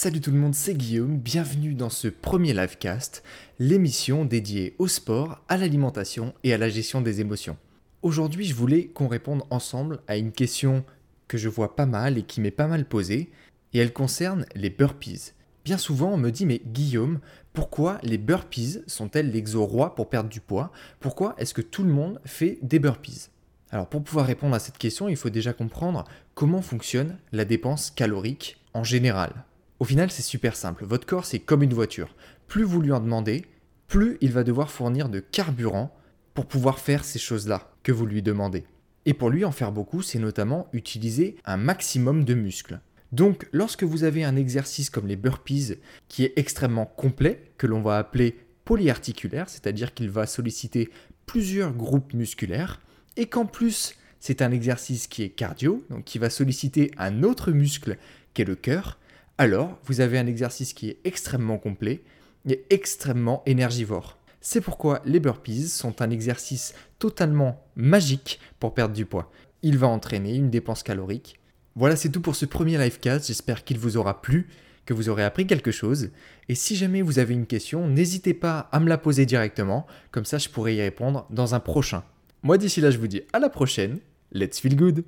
Salut tout le monde, c'est Guillaume, bienvenue dans ce premier livecast, l'émission dédiée au sport, à l'alimentation et à la gestion des émotions. Aujourd'hui, je voulais qu'on réponde ensemble à une question que je vois pas mal et qui m'est pas mal posée, et elle concerne les burpees. Bien souvent, on me dit mais Guillaume, pourquoi les burpees sont-elles l'exo roi pour perdre du poids? Pourquoi est-ce que tout le monde fait des burpees? Alors pour pouvoir répondre à cette question, il faut déjà comprendre comment fonctionne la dépense calorique en général. Au final, c'est super simple. Votre corps, c'est comme une voiture. Plus vous lui en demandez, plus il va devoir fournir de carburant pour pouvoir faire ces choses-là que vous lui demandez. Et pour lui en faire beaucoup, c'est notamment utiliser un maximum de muscles. Donc, lorsque vous avez un exercice comme les burpees qui est extrêmement complet, que l'on va appeler polyarticulaire, c'est-à-dire qu'il va solliciter plusieurs groupes musculaires, et qu'en plus c'est un exercice qui est cardio, donc qui va solliciter un autre muscle qui est le cœur, alors vous avez un exercice qui est extrêmement complet et extrêmement énergivore. C'est pourquoi les burpees sont un exercice totalement magique pour perdre du poids. Il va entraîner une dépense calorique. Voilà, c'est tout pour ce premier livecast. J'espère qu'il vous aura plu, que vous aurez appris quelque chose. Et si jamais vous avez une question, n'hésitez pas à me la poser directement, comme ça je pourrai y répondre dans un prochain. Moi d'ici là, je vous dis à la prochaine. Let's feel good!